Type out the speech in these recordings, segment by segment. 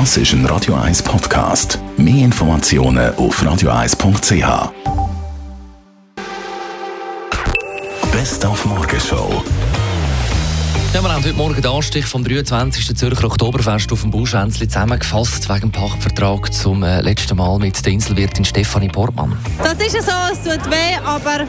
Das ist ein Radio 1 Podcast. Mehr Informationen auf radio1.ch. Best auf Morgenshow. Ja, wir haben heute Morgen den Anstich vom 23. Zürcher Oktoberfest auf dem Bauschwänzli zusammengefasst wegen dem Pachtvertrag zum äh, letzten Mal mit der Inselwirtin Stefanie Portmann. Das ist ja so, es tut weh, aber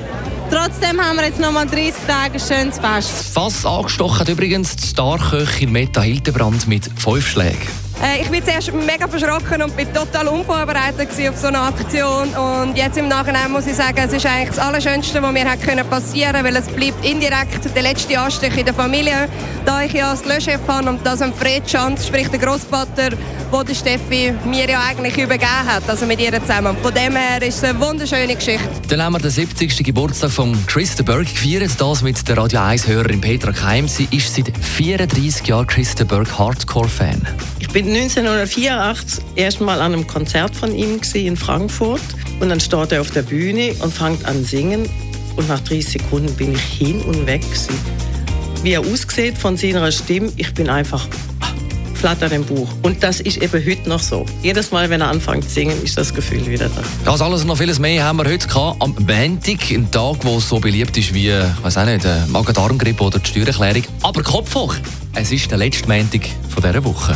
trotzdem haben wir jetzt noch mal 30 Tage schönes Fest. Das Fass angestochen hat übrigens die Starköchin Meta Hildebrand mit fünf Schlägen. Äh, ich bin zuerst mega verschrocken und bin total unvorbereitet auf so eine Aktion. Und jetzt im Nachhinein muss ich sagen, es ist eigentlich das Allerschönste, was mir passieren konnte, weil es bleibt indirekt der letzte Anstich in der Familie. Da ich ja als Löschchef habe und das am Fred Schanz, sprich der Großvater, wo der Steffi mir ja eigentlich übergeben hat, also mit ihr zusammen. Von dem her ist es eine wunderschöne Geschichte. Dann haben wir den 70. Geburtstag von Chris de Burgh gefeiert, das mit der Radio 1-Hörerin Petra Keim. Sie ist seit 34 Jahren Chris de Burgh Hardcore-Fan bin 1984 erstmal an einem Konzert von ihm in Frankfurt und dann steht er auf der Bühne und fängt an singen und nach 30 Sekunden bin ich hin und weg gewesen. Wie er aussieht von seiner Stimme, ich bin einfach ah, flatter im Buch. Und das ist eben heute noch so. Jedes Mal, wenn er anfängt zu singen, ist das Gefühl wieder da. Das alles und noch vieles mehr haben wir heute gehabt. Am Montag, ein Tag, der so beliebt ist wie, weiß auch nicht, Magen-Darm-Grippe oder die Steuererklärung. Aber Kopf hoch! Es ist der letzte Montag dieser Woche.